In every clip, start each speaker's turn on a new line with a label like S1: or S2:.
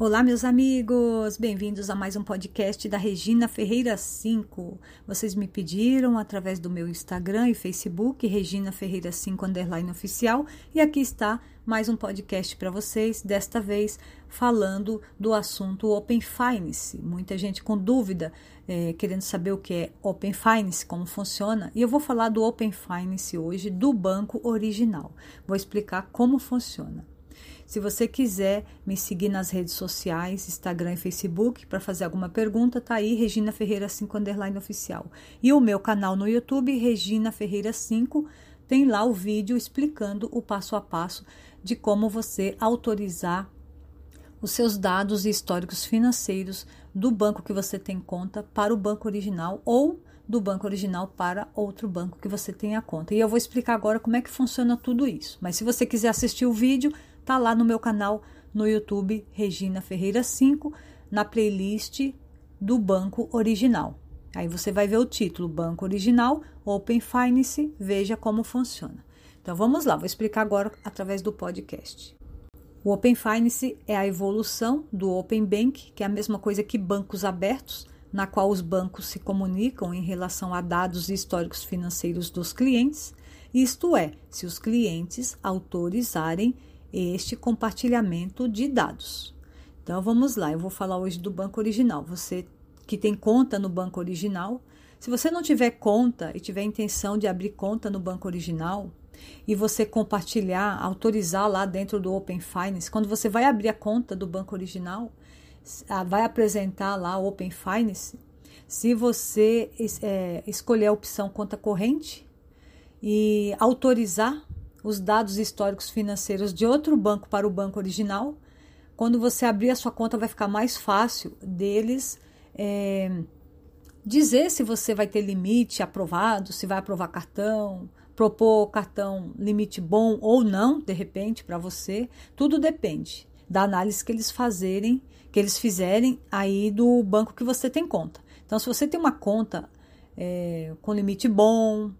S1: Olá, meus amigos! Bem-vindos a mais um podcast da Regina Ferreira 5. Vocês me pediram através do meu Instagram e Facebook, Regina Ferreira 5 underline oficial, e aqui está mais um podcast para vocês, desta vez falando do assunto Open Finance. Muita gente com dúvida, é, querendo saber o que é Open Finance, como funciona, e eu vou falar do Open Finance hoje do banco original. Vou explicar como funciona. Se você quiser me seguir nas redes sociais, Instagram e Facebook, para fazer alguma pergunta, tá aí Regina Ferreira 5 underline oficial. E o meu canal no YouTube, Regina Ferreira 5, tem lá o vídeo explicando o passo a passo de como você autorizar os seus dados e históricos financeiros do banco que você tem conta para o banco original ou do banco original para outro banco que você tenha conta. E eu vou explicar agora como é que funciona tudo isso. Mas se você quiser assistir o vídeo, tá lá no meu canal no YouTube Regina Ferreira 5, na playlist do Banco Original. Aí você vai ver o título Banco Original, Open Finance, veja como funciona. Então vamos lá, vou explicar agora através do podcast. O Open Finance é a evolução do Open Bank, que é a mesma coisa que bancos abertos, na qual os bancos se comunicam em relação a dados históricos financeiros dos clientes, isto é, se os clientes autorizarem este compartilhamento de dados. Então vamos lá, eu vou falar hoje do banco original. Você que tem conta no banco original, se você não tiver conta e tiver intenção de abrir conta no banco original e você compartilhar, autorizar lá dentro do Open Finance, quando você vai abrir a conta do banco original, vai apresentar lá o Open Finance. Se você é, escolher a opção conta corrente e autorizar os dados históricos financeiros de outro banco para o banco original. Quando você abrir a sua conta, vai ficar mais fácil deles é, dizer se você vai ter limite aprovado, se vai aprovar cartão, propor cartão limite bom ou não, de repente, para você. Tudo depende da análise que eles fazerem, que eles fizerem aí do banco que você tem conta. Então, se você tem uma conta é, com limite bom,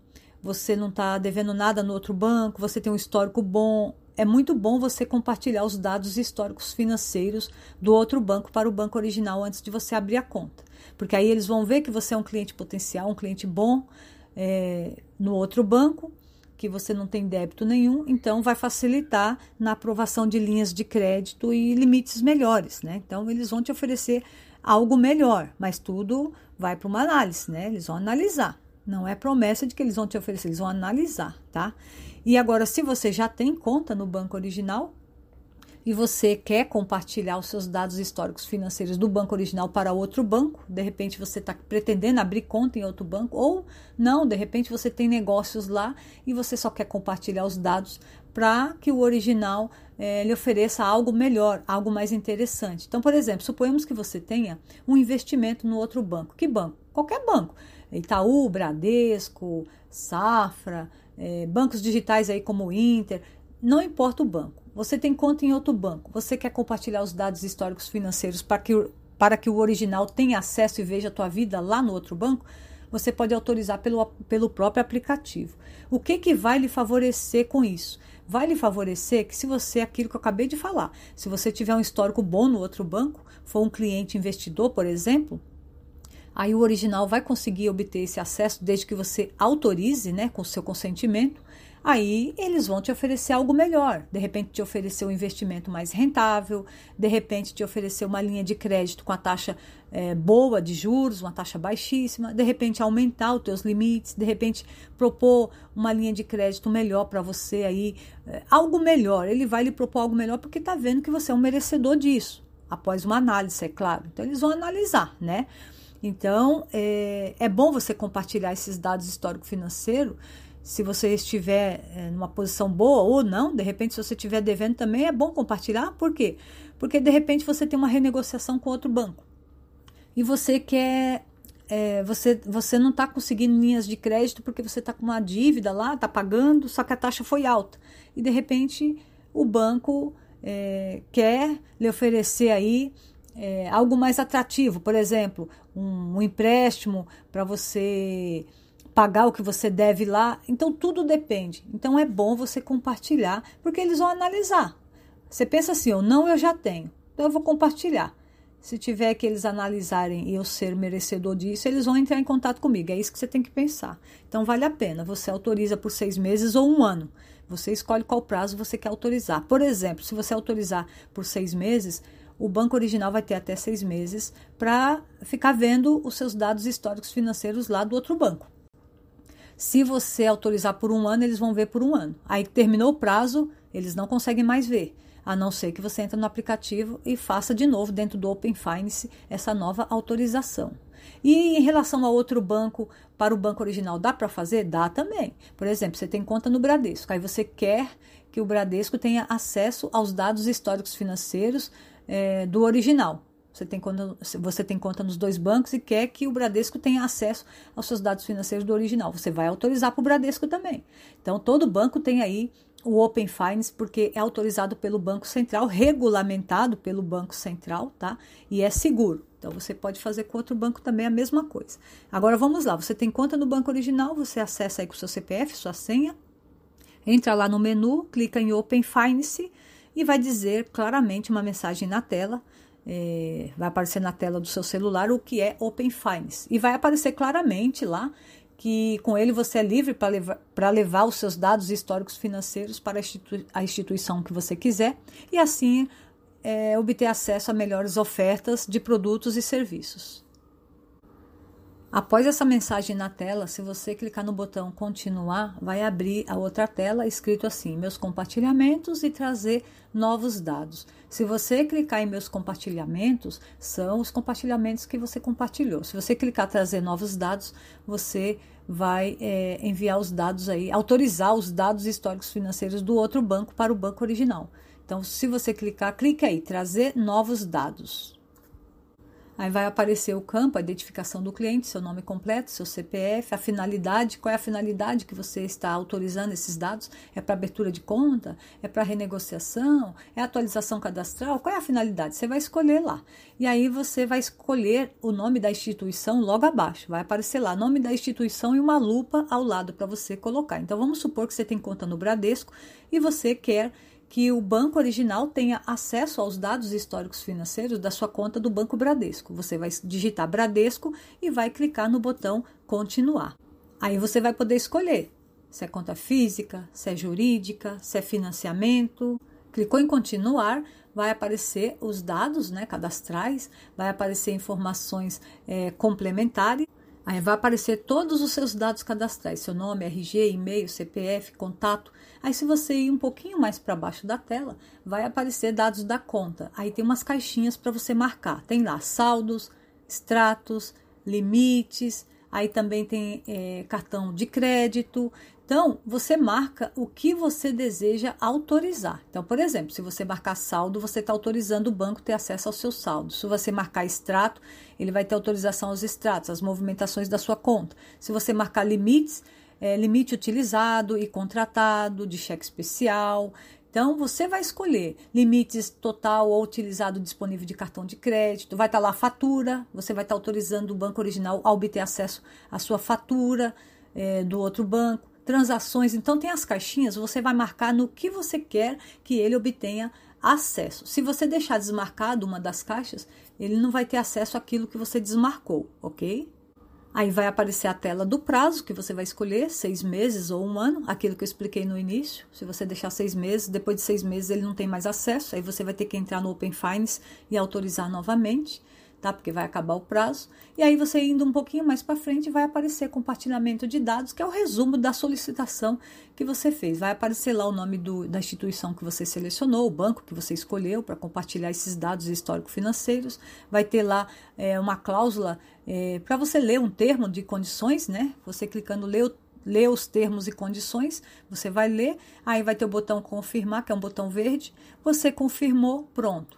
S1: você não está devendo nada no outro banco, você tem um histórico bom. É muito bom você compartilhar os dados históricos financeiros do outro banco para o banco original antes de você abrir a conta. Porque aí eles vão ver que você é um cliente potencial, um cliente bom é, no outro banco, que você não tem débito nenhum, então vai facilitar na aprovação de linhas de crédito e limites melhores, né? Então eles vão te oferecer algo melhor, mas tudo vai para uma análise, né? Eles vão analisar. Não é promessa de que eles vão te oferecer, eles vão analisar, tá? E agora, se você já tem conta no banco original e você quer compartilhar os seus dados históricos financeiros do banco original para outro banco, de repente você está pretendendo abrir conta em outro banco, ou não, de repente você tem negócios lá e você só quer compartilhar os dados para que o original é, lhe ofereça algo melhor, algo mais interessante. Então, por exemplo, suponhamos que você tenha um investimento no outro banco. Que banco? Qualquer banco. Itaú, Bradesco, Safra, é, bancos digitais aí como o Inter, não importa o banco. Você tem conta em outro banco, você quer compartilhar os dados históricos financeiros para que, para que o original tenha acesso e veja a tua vida lá no outro banco, você pode autorizar pelo, pelo próprio aplicativo. O que, que vai lhe favorecer com isso? Vai lhe favorecer que se você, aquilo que eu acabei de falar, se você tiver um histórico bom no outro banco, for um cliente investidor, por exemplo, Aí o original vai conseguir obter esse acesso desde que você autorize, né, com seu consentimento. Aí eles vão te oferecer algo melhor. De repente, te oferecer um investimento mais rentável, de repente, te oferecer uma linha de crédito com a taxa é, boa de juros, uma taxa baixíssima, de repente, aumentar os teus limites, de repente, propor uma linha de crédito melhor para você aí, é, algo melhor. Ele vai lhe propor algo melhor porque está vendo que você é um merecedor disso, após uma análise, é claro. Então, eles vão analisar, né? Então, é, é bom você compartilhar esses dados histórico-financeiro se você estiver é, numa posição boa ou não, de repente, se você estiver devendo também, é bom compartilhar. Por quê? Porque de repente você tem uma renegociação com outro banco e você quer. É, você, você não está conseguindo linhas de crédito porque você está com uma dívida lá, está pagando, só que a taxa foi alta. E de repente o banco é, quer lhe oferecer aí é, algo mais atrativo, por exemplo, um, um empréstimo para você pagar o que você deve lá. Então tudo depende. Então é bom você compartilhar, porque eles vão analisar. Você pensa assim, ou não, eu já tenho. Então eu vou compartilhar. Se tiver que eles analisarem e eu ser merecedor disso, eles vão entrar em contato comigo. É isso que você tem que pensar. Então vale a pena. Você autoriza por seis meses ou um ano. Você escolhe qual prazo você quer autorizar. Por exemplo, se você autorizar por seis meses, o banco original vai ter até seis meses para ficar vendo os seus dados históricos financeiros lá do outro banco. Se você autorizar por um ano, eles vão ver por um ano. Aí terminou o prazo, eles não conseguem mais ver a não ser que você entre no aplicativo e faça de novo dentro do Open Finance essa nova autorização. E em relação a outro banco, para o banco original, dá para fazer? Dá também. Por exemplo, você tem conta no Bradesco, aí você quer que o Bradesco tenha acesso aos dados históricos financeiros é, do original. Você tem, conta, você tem conta nos dois bancos e quer que o Bradesco tenha acesso aos seus dados financeiros do original. Você vai autorizar para o Bradesco também. Então, todo banco tem aí o Open Finance, porque é autorizado pelo Banco Central, regulamentado pelo Banco Central, tá? E é seguro. Então você pode fazer com outro banco também a mesma coisa. Agora vamos lá, você tem conta no banco original, você acessa aí com o seu CPF, sua senha, entra lá no menu, clica em Open Finance e vai dizer claramente uma mensagem na tela. É, vai aparecer na tela do seu celular o que é Open Finance. E vai aparecer claramente lá que com ele você é livre para levar, levar os seus dados históricos financeiros para a, institui a instituição que você quiser e assim é, obter acesso a melhores ofertas de produtos e serviços. Após essa mensagem na tela, se você clicar no botão continuar, vai abrir a outra tela escrito assim: meus compartilhamentos e trazer novos dados. Se você clicar em meus compartilhamentos, são os compartilhamentos que você compartilhou. Se você clicar trazer novos dados, você vai é, enviar os dados aí, autorizar os dados históricos financeiros do outro banco para o banco original. Então, se você clicar, clique aí, trazer novos dados. Aí vai aparecer o campo, a identificação do cliente, seu nome completo, seu CPF, a finalidade, qual é a finalidade que você está autorizando esses dados? É para abertura de conta? É para renegociação? É atualização cadastral? Qual é a finalidade? Você vai escolher lá. E aí você vai escolher o nome da instituição logo abaixo. Vai aparecer lá nome da instituição e uma lupa ao lado para você colocar. Então vamos supor que você tem conta no Bradesco e você quer que o banco original tenha acesso aos dados históricos financeiros da sua conta do Banco Bradesco. Você vai digitar Bradesco e vai clicar no botão Continuar. Aí você vai poder escolher se é conta física, se é jurídica, se é financiamento. Clicou em Continuar, vai aparecer os dados né, cadastrais, vai aparecer informações é, complementares Aí vai aparecer todos os seus dados cadastrais, seu nome, RG, e-mail, CPF, contato. Aí se você ir um pouquinho mais para baixo da tela, vai aparecer dados da conta. Aí tem umas caixinhas para você marcar. Tem lá saldos, extratos, limites, aí também tem é, cartão de crédito, então, você marca o que você deseja autorizar. Então, por exemplo, se você marcar saldo, você está autorizando o banco ter acesso ao seu saldo. Se você marcar extrato, ele vai ter autorização aos extratos, às movimentações da sua conta. Se você marcar limites, é, limite utilizado e contratado, de cheque especial. Então, você vai escolher limites total ou utilizado disponível de cartão de crédito. Vai estar tá lá a fatura, você vai estar tá autorizando o banco original a obter acesso à sua fatura é, do outro banco transações. Então, tem as caixinhas, você vai marcar no que você quer que ele obtenha acesso. Se você deixar desmarcado uma das caixas, ele não vai ter acesso àquilo que você desmarcou, ok? Aí vai aparecer a tela do prazo que você vai escolher, seis meses ou um ano, aquilo que eu expliquei no início. Se você deixar seis meses, depois de seis meses ele não tem mais acesso, aí você vai ter que entrar no Open Finance e autorizar novamente tá? Porque vai acabar o prazo. E aí você indo um pouquinho mais para frente vai aparecer compartilhamento de dados, que é o resumo da solicitação que você fez. Vai aparecer lá o nome do, da instituição que você selecionou, o banco que você escolheu para compartilhar esses dados histórico-financeiros. Vai ter lá é, uma cláusula é, para você ler um termo de condições, né? Você clicando ler o ler os termos e condições, você vai ler, aí vai ter o botão confirmar, que é um botão verde, você confirmou, pronto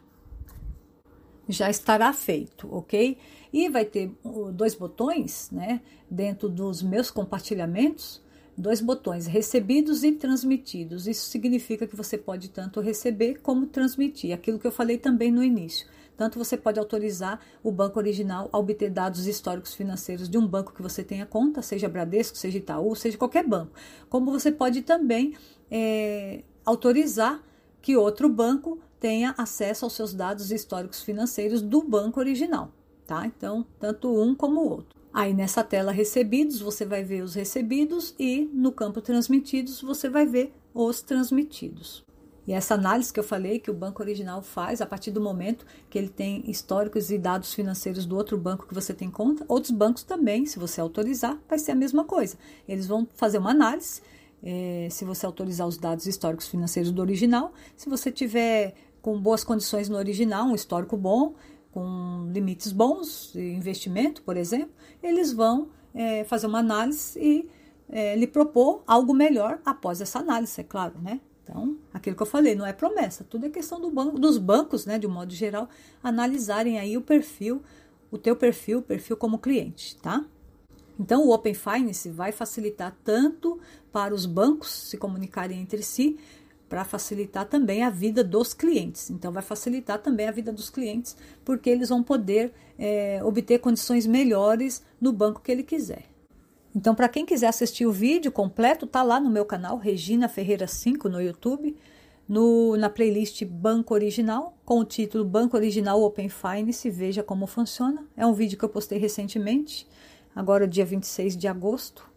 S1: já estará feito, ok? E vai ter dois botões, né, dentro dos meus compartilhamentos, dois botões, recebidos e transmitidos. Isso significa que você pode tanto receber como transmitir, aquilo que eu falei também no início. Tanto você pode autorizar o banco original a obter dados históricos financeiros de um banco que você tenha conta, seja Bradesco, seja Itaú, seja qualquer banco. Como você pode também é, autorizar que outro banco tenha acesso aos seus dados históricos financeiros do banco original, tá? Então, tanto um como o outro. Aí nessa tela recebidos, você vai ver os recebidos e no campo transmitidos, você vai ver os transmitidos. E essa análise que eu falei que o banco original faz a partir do momento que ele tem históricos e dados financeiros do outro banco que você tem conta, outros bancos também, se você autorizar, vai ser a mesma coisa. Eles vão fazer uma análise, é, se você autorizar os dados históricos financeiros do original, se você tiver com boas condições no original, um histórico bom, com limites bons investimento, por exemplo, eles vão é, fazer uma análise e é, lhe propor algo melhor após essa análise, é claro, né? Então, aquilo que eu falei, não é promessa, tudo é questão do banco, dos bancos, né, de um modo geral, analisarem aí o perfil, o teu perfil, o perfil como cliente, tá? Então, o Open Finance vai facilitar tanto para os bancos se comunicarem entre si, para facilitar também a vida dos clientes. Então, vai facilitar também a vida dos clientes, porque eles vão poder é, obter condições melhores no banco que ele quiser. Então, para quem quiser assistir o vídeo completo, tá lá no meu canal Regina Ferreira 5 no YouTube, no, na playlist Banco Original, com o título Banco Original Open Finance, veja como funciona. É um vídeo que eu postei recentemente, agora dia 26 de agosto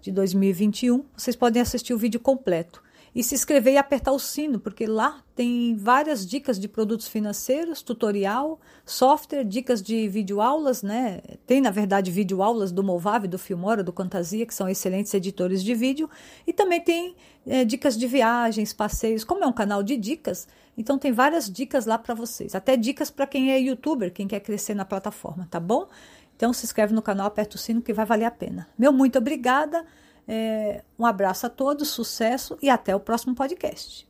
S1: de 2021. Vocês podem assistir o vídeo completo e se inscrever e apertar o sino, porque lá tem várias dicas de produtos financeiros, tutorial, software, dicas de videoaulas, né? Tem, na verdade, videoaulas do Movave, do Filmora, do Fantasia, que são excelentes editores de vídeo, e também tem é, dicas de viagens, passeios. Como é um canal de dicas, então tem várias dicas lá para vocês, até dicas para quem é youtuber, quem quer crescer na plataforma, tá bom? Então se inscreve no canal, aperta o sino que vai valer a pena. Meu muito obrigada. É, um abraço a todos, sucesso e até o próximo podcast.